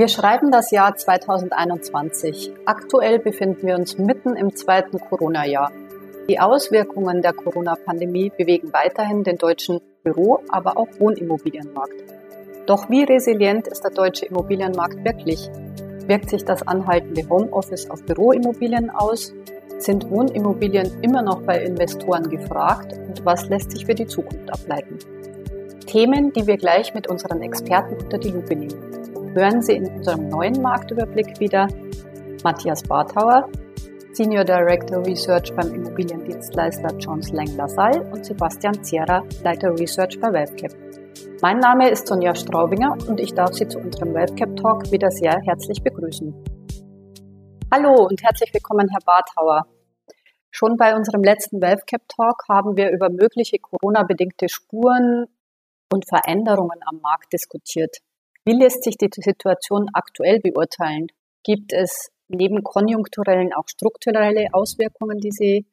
Wir schreiben das Jahr 2021. Aktuell befinden wir uns mitten im zweiten Corona-Jahr. Die Auswirkungen der Corona-Pandemie bewegen weiterhin den deutschen Büro-, aber auch Wohnimmobilienmarkt. Doch wie resilient ist der deutsche Immobilienmarkt wirklich? Wirkt sich das anhaltende Homeoffice auf Büroimmobilien aus? Sind Wohnimmobilien immer noch bei Investoren gefragt? Und was lässt sich für die Zukunft ableiten? Themen, die wir gleich mit unseren Experten unter die Lupe nehmen hören Sie in unserem neuen Marktüberblick wieder Matthias Barthauer, Senior Director Research beim Immobiliendienstleister Jones Lang LaSalle und Sebastian Zierer, Leiter Research bei WealthCap. Mein Name ist Sonja Straubinger und ich darf Sie zu unserem WealthCap Talk wieder sehr herzlich begrüßen. Hallo und herzlich willkommen, Herr Barthauer. Schon bei unserem letzten WealthCap Talk haben wir über mögliche Corona-bedingte Spuren und Veränderungen am Markt diskutiert. Wie lässt sich die Situation aktuell beurteilen? Gibt es neben konjunkturellen auch strukturelle Auswirkungen, die Sie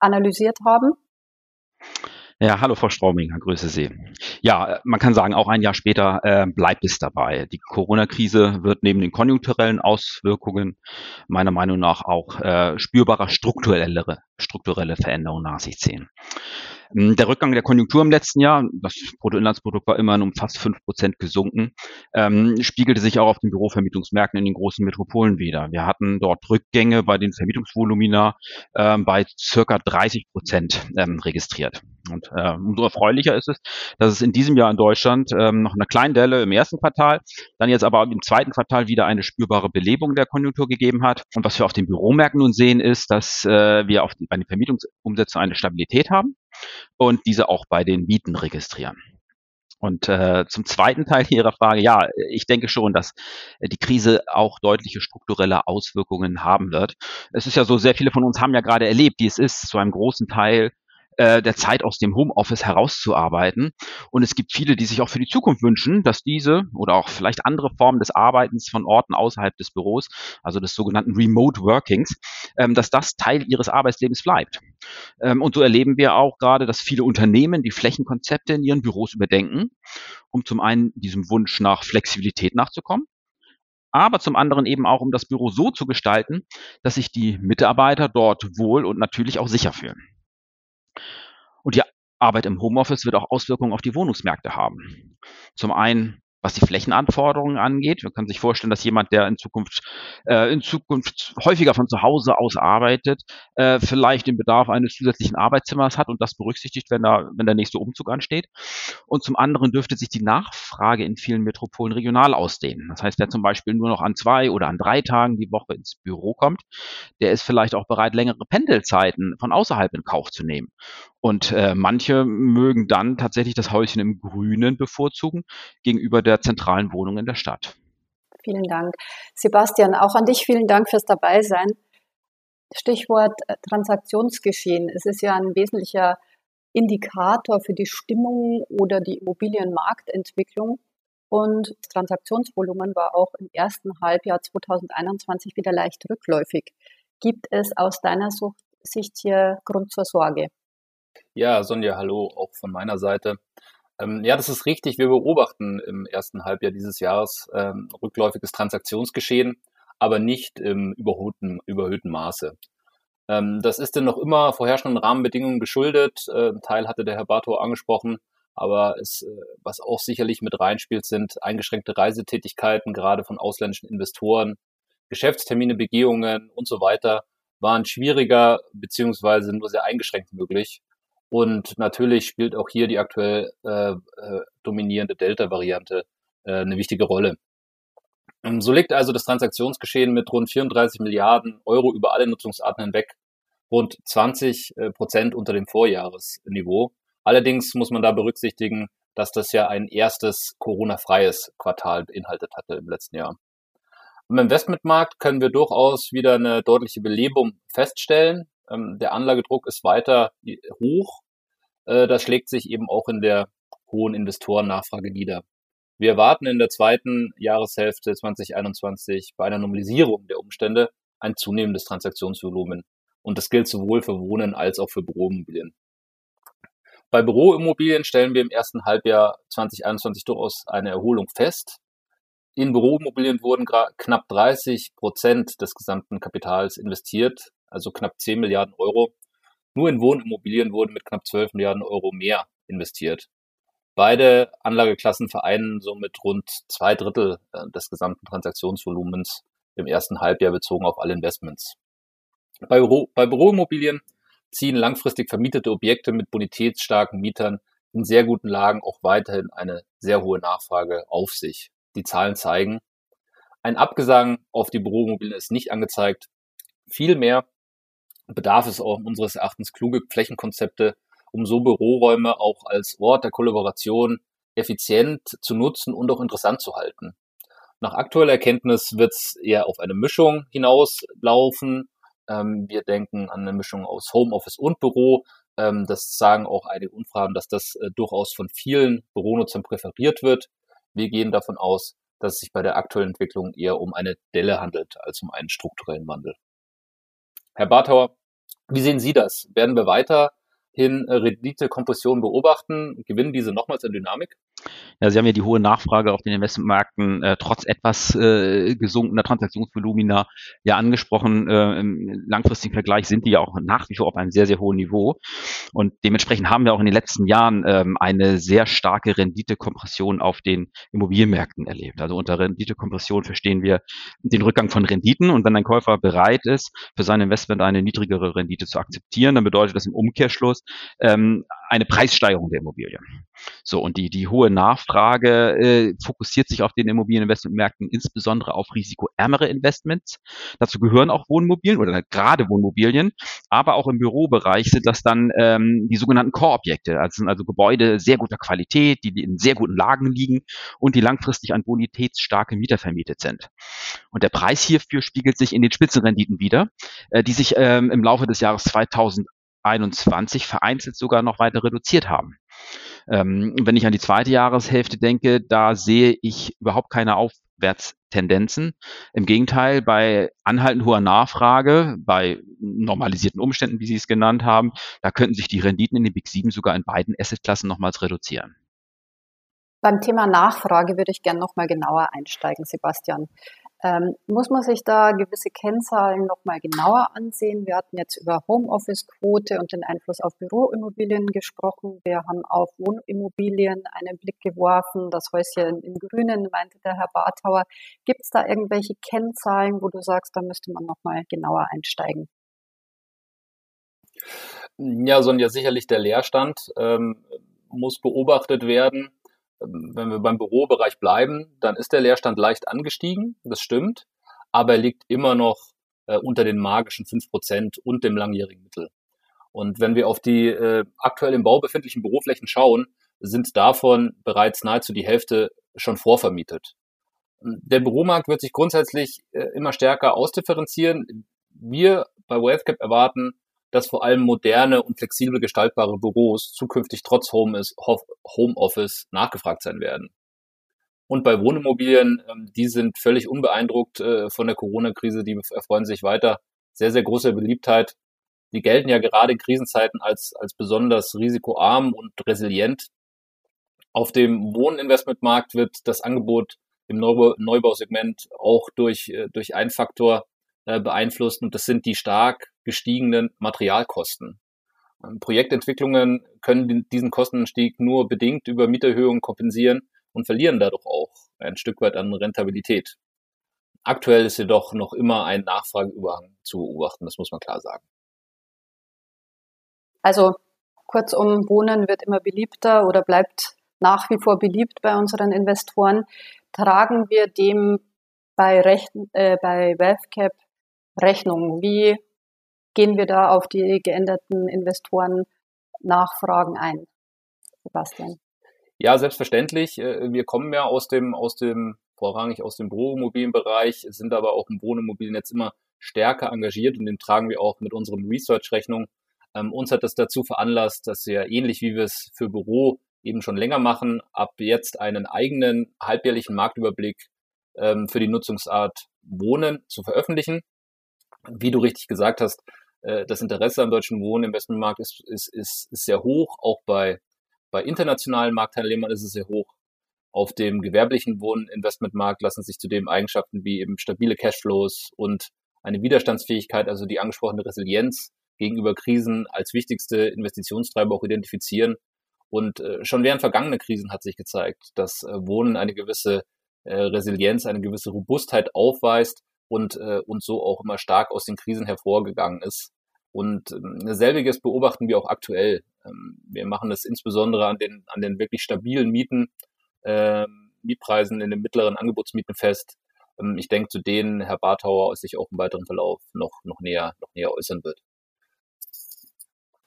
analysiert haben? Ja, hallo Frau Straubinger, grüße Sie. Ja, man kann sagen, auch ein Jahr später äh, bleibt es dabei. Die Corona-Krise wird neben den konjunkturellen Auswirkungen meiner Meinung nach auch äh, spürbarer strukturellere, strukturelle Veränderungen nach sich ziehen. Ähm, der Rückgang der Konjunktur im letzten Jahr, das Bruttoinlandsprodukt war immerhin um fast fünf Prozent gesunken, ähm, spiegelte sich auch auf den Bürovermietungsmärkten in den großen Metropolen wieder. Wir hatten dort Rückgänge bei den Vermietungsvolumina ähm, bei circa 30 Prozent ähm, registriert. Und äh, umso erfreulicher ist es, dass es in diesem Jahr in Deutschland ähm, noch eine kleine Delle im ersten Quartal, dann jetzt aber im zweiten Quartal wieder eine spürbare Belebung der Konjunktur gegeben hat. Und was wir auf den Büromärkten nun sehen, ist, dass äh, wir auf die, bei den Vermietungsumsätzen eine Stabilität haben und diese auch bei den Mieten registrieren. Und äh, zum zweiten Teil Ihrer Frage, ja, ich denke schon, dass die Krise auch deutliche strukturelle Auswirkungen haben wird. Es ist ja so, sehr viele von uns haben ja gerade erlebt, wie es ist, zu einem großen Teil äh, der Zeit aus dem Homeoffice herauszuarbeiten. Und es gibt viele, die sich auch für die Zukunft wünschen, dass diese oder auch vielleicht andere Formen des Arbeitens von Orten außerhalb des Büros, also des sogenannten Remote Workings, ähm, dass das Teil ihres Arbeitslebens bleibt. Ähm, und so erleben wir auch gerade, dass viele Unternehmen die Flächenkonzepte in ihren Büros überdenken, um zum einen diesem Wunsch nach Flexibilität nachzukommen aber zum anderen eben auch, um das Büro so zu gestalten, dass sich die Mitarbeiter dort wohl und natürlich auch sicher fühlen. Und die Arbeit im Homeoffice wird auch Auswirkungen auf die Wohnungsmärkte haben. Zum einen was die Flächenanforderungen angeht. Man kann sich vorstellen, dass jemand, der in Zukunft, äh, in Zukunft häufiger von zu Hause aus arbeitet, äh, vielleicht den Bedarf eines zusätzlichen Arbeitszimmers hat und das berücksichtigt, wenn, da, wenn der nächste Umzug ansteht. Und zum anderen dürfte sich die Nachfrage in vielen Metropolen regional ausdehnen. Das heißt, wer zum Beispiel nur noch an zwei oder an drei Tagen die Woche ins Büro kommt, der ist vielleicht auch bereit, längere Pendelzeiten von außerhalb in Kauf zu nehmen. Und äh, manche mögen dann tatsächlich das Häuschen im Grünen bevorzugen gegenüber der zentralen Wohnung in der Stadt. Vielen Dank. Sebastian, auch an dich vielen Dank fürs Dabeisein. Stichwort äh, Transaktionsgeschehen. Es ist ja ein wesentlicher Indikator für die Stimmung oder die Immobilienmarktentwicklung. Und das Transaktionsvolumen war auch im ersten Halbjahr 2021 wieder leicht rückläufig. Gibt es aus deiner Sicht hier Grund zur Sorge? Ja, Sonja, hallo, auch von meiner Seite. Ähm, ja, das ist richtig. Wir beobachten im ersten Halbjahr dieses Jahres ähm, rückläufiges Transaktionsgeschehen, aber nicht im überhöhten, überhöhten Maße. Ähm, das ist denn noch immer vorherrschenden Rahmenbedingungen geschuldet. Äh, Teil hatte der Herr Bartow angesprochen, aber es, äh, was auch sicherlich mit reinspielt, sind eingeschränkte Reisetätigkeiten, gerade von ausländischen Investoren, Geschäftstermine, Begehungen und so weiter waren schwieriger beziehungsweise nur sehr eingeschränkt möglich. Und natürlich spielt auch hier die aktuell äh, äh, dominierende Delta-Variante äh, eine wichtige Rolle. Ähm, so liegt also das Transaktionsgeschehen mit rund 34 Milliarden Euro über alle Nutzungsarten hinweg rund 20 äh, Prozent unter dem Vorjahresniveau. Allerdings muss man da berücksichtigen, dass das ja ein erstes Corona-freies Quartal beinhaltet hatte im letzten Jahr. Im Investmentmarkt können wir durchaus wieder eine deutliche Belebung feststellen. Ähm, der Anlagedruck ist weiter hoch. Äh, das schlägt sich eben auch in der hohen Investorennachfrage nieder. Wir erwarten in der zweiten Jahreshälfte 2021 bei einer Normalisierung der Umstände ein zunehmendes Transaktionsvolumen. Und das gilt sowohl für Wohnen als auch für Büroimmobilien. Bei Büroimmobilien stellen wir im ersten Halbjahr 2021 durchaus eine Erholung fest. in Büroimmobilien wurden knapp 30 Prozent des gesamten Kapitals investiert, also knapp 10 Milliarden Euro. Nur in Wohnimmobilien wurden mit knapp 12 Milliarden Euro mehr investiert. Beide Anlageklassen vereinen somit rund zwei Drittel äh, des gesamten Transaktionsvolumens im ersten Halbjahr bezogen auf alle Investments. Bei, Büro, bei Büroimmobilien ziehen langfristig vermietete Objekte mit bonitätsstarken Mietern in sehr guten Lagen auch weiterhin eine sehr hohe Nachfrage auf sich. Die Zahlen zeigen, ein Abgesang auf die Büroimmobilien ist nicht angezeigt. Vielmehr bedarf es auch unseres Erachtens kluge Flächenkonzepte, um so Büroräume auch als Ort der Kollaboration effizient zu nutzen und auch interessant zu halten. Nach aktueller Erkenntnis wird es eher auf eine Mischung hinauslaufen. Ähm, wir denken an eine Mischung aus Homeoffice und Büro. Ähm, das sagen auch einige Umfragen, dass das äh, durchaus von vielen Büronutzern präferiert wird. Wir gehen davon aus, dass es sich bei der aktuellen Entwicklung eher um eine Delle handelt als um einen strukturellen Wandel. Herr Barthauer, wie sehen Sie das? Werden wir weiterhin äh, Renditekompression beobachten? Gewinnen diese nochmals an Dynamik? Ja, Sie haben ja die hohe Nachfrage auf den Investmentmärkten äh, trotz etwas äh, gesunkener Transaktionsvolumina ja angesprochen. Äh, Im langfristigen Vergleich sind die ja auch nach wie vor auf einem sehr, sehr hohen Niveau. Und dementsprechend haben wir auch in den letzten Jahren ähm, eine sehr starke Renditekompression auf den Immobilienmärkten erlebt. Also unter Renditekompression verstehen wir den Rückgang von Renditen. Und wenn ein Käufer bereit ist, für sein Investment eine niedrigere Rendite zu akzeptieren, dann bedeutet das im Umkehrschluss ähm, eine Preissteigerung der Immobilie. So, und die, die hohe Nachfrage äh, fokussiert sich auf den Immobilieninvestmentmärkten insbesondere auf risikoärmere Investments. Dazu gehören auch Wohnmobilien oder gerade Wohnmobilien, aber auch im Bürobereich sind das dann ähm, die sogenannten Core-Objekte. Also sind also Gebäude sehr guter Qualität, die in sehr guten Lagen liegen und die langfristig an bonitätsstarke Mieter vermietet sind. Und der Preis hierfür spiegelt sich in den Spitzenrenditen wieder, äh, die sich ähm, im Laufe des Jahres 2021 vereinzelt sogar noch weiter reduziert haben. Ähm, wenn ich an die zweite Jahreshälfte denke, da sehe ich überhaupt keine Aufwärtstendenzen. Im Gegenteil, bei anhaltend hoher Nachfrage, bei normalisierten Umständen, wie Sie es genannt haben, da könnten sich die Renditen in den Big Sieben sogar in beiden Assetklassen nochmals reduzieren. Beim Thema Nachfrage würde ich gerne nochmal genauer einsteigen, Sebastian. Ähm, muss man sich da gewisse Kennzahlen nochmal genauer ansehen? Wir hatten jetzt über Homeoffice-Quote und den Einfluss auf Büroimmobilien gesprochen. Wir haben auf Wohnimmobilien einen Blick geworfen. Das Häuschen im Grünen, meinte der Herr Barthauer. Gibt es da irgendwelche Kennzahlen, wo du sagst, da müsste man nochmal genauer einsteigen? Ja, Sonja, sicherlich der Leerstand ähm, muss beobachtet werden. Wenn wir beim Bürobereich bleiben, dann ist der Leerstand leicht angestiegen, das stimmt, aber er liegt immer noch äh, unter den magischen fünf Prozent und dem langjährigen Mittel. Und wenn wir auf die äh, aktuell im Bau befindlichen Büroflächen schauen, sind davon bereits nahezu die Hälfte schon vorvermietet. Der Büromarkt wird sich grundsätzlich äh, immer stärker ausdifferenzieren. Wir bei WealthCap erwarten dass vor allem moderne und flexibel gestaltbare Büros zukünftig trotz Homeoffice nachgefragt sein werden. Und bei Wohnimmobilien, ähm, die sind völlig unbeeindruckt äh, von der Corona-Krise, die erfreuen sich weiter sehr, sehr großer Beliebtheit. Die gelten ja gerade in Krisenzeiten als, als besonders risikoarm und resilient. Auf dem Wohninvestmentmarkt wird das Angebot im Neubausegment auch durch, äh, durch einen Faktor äh, beeinflusst und das sind die stark gestiegenen Materialkosten. Ähm, Projektentwicklungen können diesen Kostenanstieg nur bedingt über Mieterhöhungen kompensieren und verlieren dadurch auch ein Stück weit an Rentabilität. Aktuell ist jedoch noch immer ein Nachfrageüberhang zu beobachten, das muss man klar sagen. Also kurzum, Wohnen wird immer beliebter oder bleibt nach wie vor beliebt bei unseren Investoren. Tragen wir dem bei, Rechten, äh, bei WealthCap Rechnung? Wie gehen wir da auf die geänderten Investoren-Nachfragen ein? Sebastian. Ja, selbstverständlich. Äh, wir kommen ja aus dem, aus dem, vorrangig aus dem Büroimmobilienbereich, sind aber auch im Wohnimmobilien jetzt immer stärker engagiert und dem tragen wir auch mit unserem Research Rechnung. Ähm, uns hat das dazu veranlasst, dass wir ähnlich wie wir es für Büro eben schon länger machen, ab jetzt einen eigenen halbjährlichen Marktüberblick ähm, für die Nutzungsart Wohnen zu veröffentlichen wie du richtig gesagt hast, das Interesse am deutschen Wohninvestmentmarkt ist, ist, ist, ist sehr hoch, auch bei, bei internationalen Marktteilnehmern ist es sehr hoch. Auf dem gewerblichen Wohninvestmentmarkt lassen sich zudem Eigenschaften wie eben stabile Cashflows und eine Widerstandsfähigkeit, also die angesprochene Resilienz gegenüber Krisen als wichtigste Investitionstreiber auch identifizieren. Und äh, schon während vergangener Krisen hat sich gezeigt, dass äh, Wohnen eine gewisse äh, Resilienz, eine gewisse Robustheit aufweist und, äh, und so auch immer stark aus den Krisen hervorgegangen ist. Und ähm, selbiges beobachten wir auch aktuell. Ähm, wir machen das insbesondere an den, an den wirklich stabilen Mieten, äh, Mietpreisen in den mittleren Angebotsmieten fest. Ähm, ich denke, zu denen Herr Barthauer sich auch im weiteren Verlauf noch, noch, näher, noch näher äußern wird.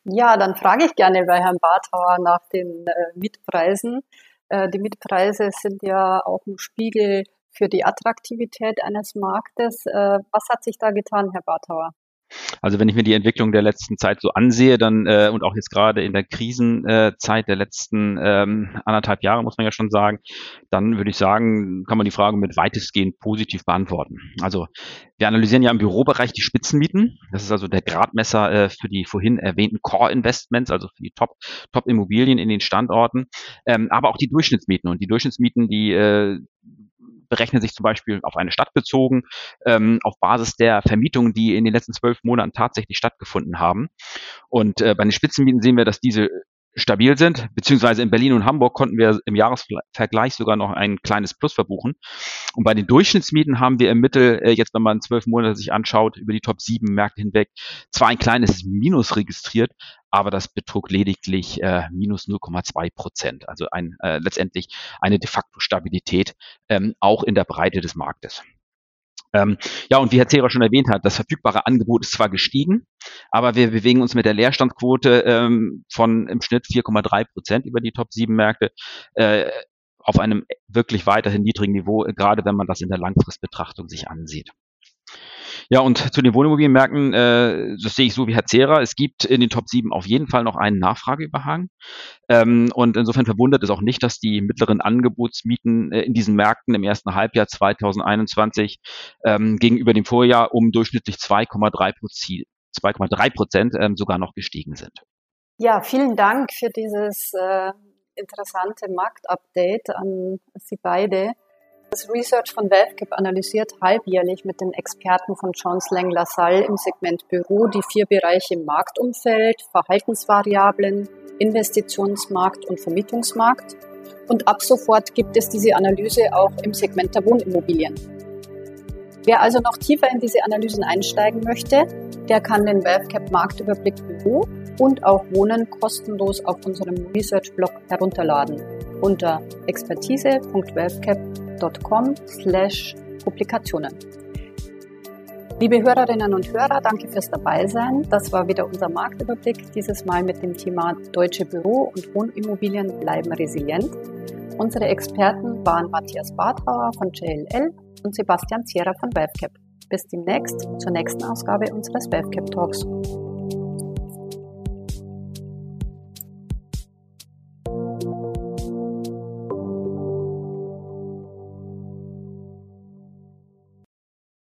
Ja, dann frage ich gerne bei Herrn Barthauer nach den äh, Mietpreisen. Äh, die Mietpreise sind ja auch ein Spiegel für die Attraktivität eines Marktes. Äh, was hat sich da getan, Herr Barthauer? Also wenn ich mir die Entwicklung der letzten Zeit so ansehe, dann äh, und auch jetzt gerade in der Krisenzeit der letzten ähm, anderthalb Jahre, muss man ja schon sagen, dann würde ich sagen, kann man die Frage mit weitestgehend positiv beantworten. Also wir analysieren ja im Bürobereich die Spitzenmieten. Das ist also der Gradmesser äh, für die vorhin erwähnten Core-Investments, also für die Top, Top-Immobilien in den Standorten, ähm, aber auch die Durchschnittsmieten. Und die Durchschnittsmieten, die äh, berechnen sich zum Beispiel auf eine Stadt bezogen, ähm, auf Basis der Vermietungen, die in den letzten zwölf Monaten tatsächlich stattgefunden haben. Und äh, bei den Spitzenmieten sehen wir, dass diese stabil sind, beziehungsweise in Berlin und Hamburg konnten wir im Jahresvergleich sogar noch ein kleines Plus verbuchen. Und bei den Durchschnittsmieten haben wir im Mittel, äh, jetzt wenn man zwölf Monate sich anschaut, über die Top 7 Märkte hinweg, zwar ein kleines Minus registriert, aber das betrug lediglich äh, minus 0,2 Prozent. Also ein, äh, letztendlich eine de facto Stabilität, ähm, auch in der Breite des Marktes. Ähm, ja, und wie Herr Zehrer schon erwähnt hat, das verfügbare Angebot ist zwar gestiegen, aber wir bewegen uns mit der Leerstandsquote ähm, von im Schnitt 4,3 Prozent über die Top 7 Märkte äh, auf einem wirklich weiterhin niedrigen Niveau, gerade wenn man das in der Langfristbetrachtung sich ansieht. Ja, und zu den Wohnimmobilienmärkten, äh, das sehe ich so wie Herr Zehrer. Es gibt in den Top 7 auf jeden Fall noch einen Nachfrageüberhang. Ähm, und insofern verwundert es auch nicht, dass die mittleren Angebotsmieten äh, in diesen Märkten im ersten Halbjahr 2021 ähm, gegenüber dem Vorjahr um durchschnittlich 2,3 Prozent 2,3 Prozent ähm, sogar noch gestiegen sind. Ja, vielen Dank für dieses äh, interessante Marktupdate an Sie beide. Das Research von WealthCap analysiert halbjährlich mit den Experten von Jones Lang LaSalle im Segment Büro die vier Bereiche Marktumfeld, Verhaltensvariablen, Investitionsmarkt und Vermietungsmarkt. Und ab sofort gibt es diese Analyse auch im Segment der Wohnimmobilien. Wer also noch tiefer in diese Analysen einsteigen möchte, der kann den WealthCap Marktüberblick Büro und auch Wohnen kostenlos auf unserem Research-Blog herunterladen unter expertise.wealthcap.com slash Publikationen. Liebe Hörerinnen und Hörer, danke fürs Dabeisein. Das war wieder unser Marktüberblick, dieses Mal mit dem Thema Deutsche Büro- und Wohnimmobilien bleiben resilient. Unsere Experten waren Matthias Barthauer von JLL und Sebastian Zierer von WebCap. Bis demnächst zur nächsten Ausgabe unseres WebCap Talks.